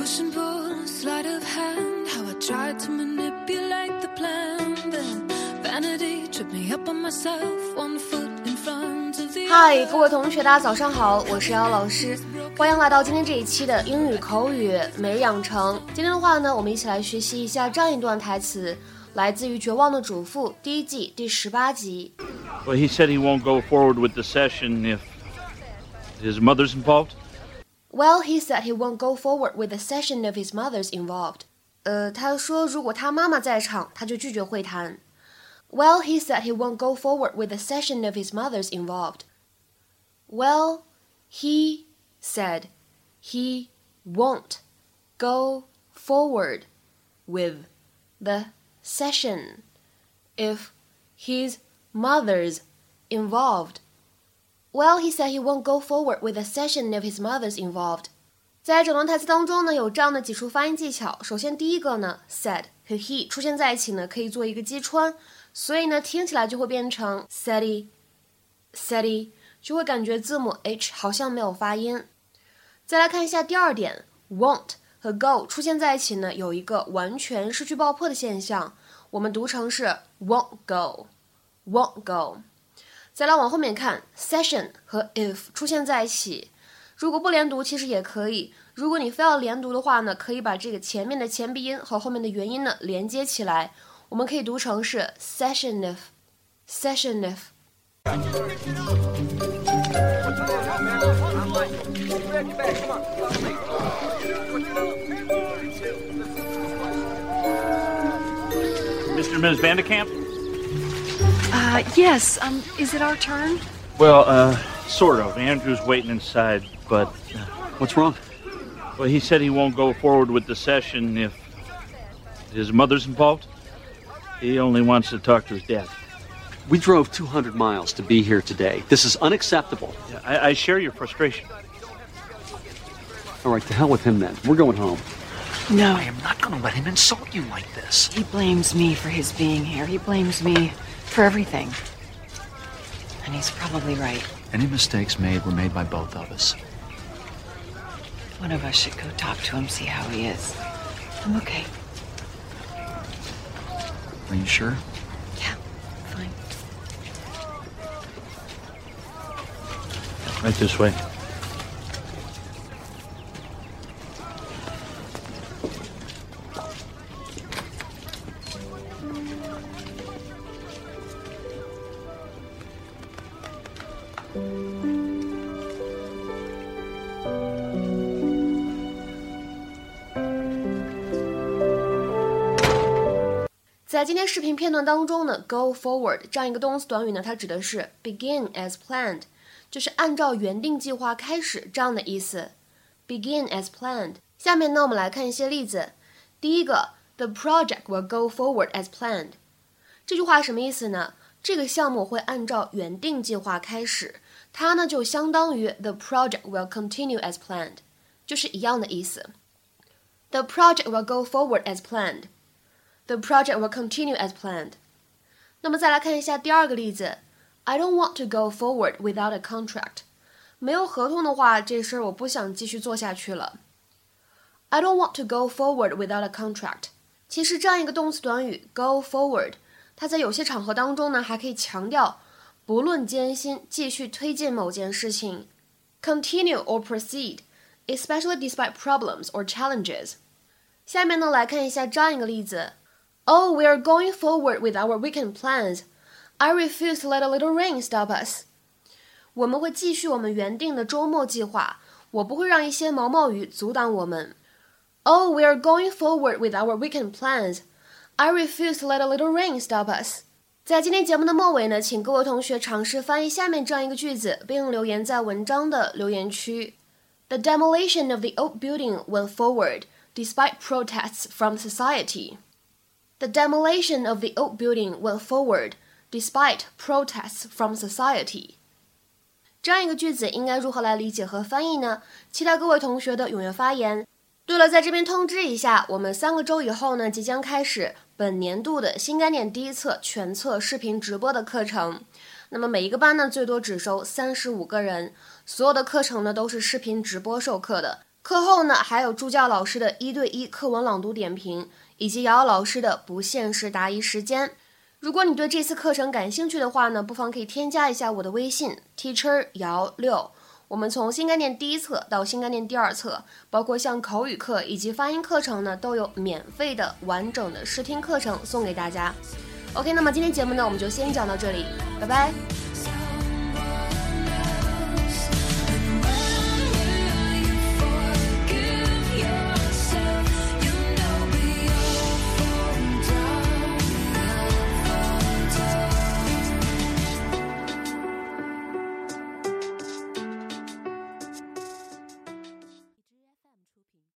Push and pull, sleight of hand. How I tried to manipulate the plan. Then vanity tripped me up on myself. One foot in front of the 嗨，各位同学，大家早上好，我是姚老师，欢迎来到今天这一期的英语口语每日养成。今天的话呢，我们一起来学习一下这样一段台词，来自于《绝望的主妇》第一季第十八集。 Well, he said he won't go forward with the session if his mother's involved. Well, he said he won't go forward with the session if his mother's involved. 呃，他说如果他妈妈在场，他就拒绝会谈。Well, he said he won't go forward with the session if his mother's involved. Well, he said he won't go forward with the session if his mother's involved. Well, he said he won't go forward with the session if his mother's involved. 在整段台词当中呢，有这样的几处发音技巧。首先，第一个呢，said 和 he 出现在一起呢，可以做一个击穿，所以呢，听起来就会变成 said，said，就会感觉字母 h 好像没有发音。再来看一下第二点，won't 和 go 出现在一起呢，有一个完全失去爆破的现象，我们读成是 won't go，won't go。再来往后面看，session 和 if 出现在一起，如果不连读其实也可以。如果你非要连读的话呢，可以把这个前面的前鼻音和后面的元音呢连接起来，我们可以读成是 session if，session if。Mr. Ms. Vandekamp? Uh, yes. Um, is it our turn? Well, uh, sort of. Andrew's waiting inside, but, uh, What's wrong? well, he said he won't go forward with the session if his mother's involved. He only wants to talk to his dad. We drove 200 miles to be here today. This is unacceptable. Yeah, I, I share your frustration. All right, to hell with him then. We're going home. No. I am not going to let him insult you like this. He blames me for his being here. He blames me for everything. And he's probably right. Any mistakes made were made by both of us. One of us should go talk to him, see how he is. I'm okay. Are you sure? Yeah, fine. Right this way. 在今天视频片段当中呢，go forward 这样一个动词短语呢，它指的是 begin as planned，就是按照原定计划开始这样的意思。begin as planned。下面呢，我们来看一些例子。第一个，The project will go forward as planned。这句话什么意思呢？这个项目会按照原定计划开始，它呢就相当于 The project will continue as planned，就是一样的意思。The project will go forward as planned. The project will continue as planned. 那么再来看一下第二个例子，I don't want to go forward without a contract. 没有合同的话，这事儿我不想继续做下去了。I don't want to go forward without a contract. 其实这样一个动词短语 go forward， 它在有些场合当中呢，还可以强调不论艰辛，继续推进某件事情，continue or proceed, especially despite problems or challenges. 下面呢，来看一下这样一个例子。Oh, we are going forward with our weekend plans. I refuse to let a little rain stop us. 我们会继续我们原定的周末计划，我不会让一些毛毛雨阻挡我们。Oh, we are going forward with our weekend plans. I refuse to let a little rain stop us. 在今天节目的末尾呢，请各位同学尝试翻译下面这样一个句子，并留言在文章的留言区。The demolition of the old building went forward despite protests from society. The demolition of the old building went forward despite protests from society. 这样一个句子应该如何来理解和翻译呢？期待各位同学的踊跃发言。对了，在这边通知一下，我们三个周以后呢，即将开始 本年度的新概念第一册全册视频直播的课程。那么每一个班呢，最多只收三十五个人，所有的课程呢都是视频直播授课的。课后呢，还有助教老师的一对一课文朗读点评，以及瑶瑶老师的不限时答疑时间。如果你对这次课程感兴趣的话呢，不妨可以添加一下我的微信 teacher 瑶六。我们从新概念第一册到新概念第二册，包括像口语课以及发音课程呢，都有免费的完整的试听课程送给大家。OK，那么今天节目呢，我们就先讲到这里，拜拜。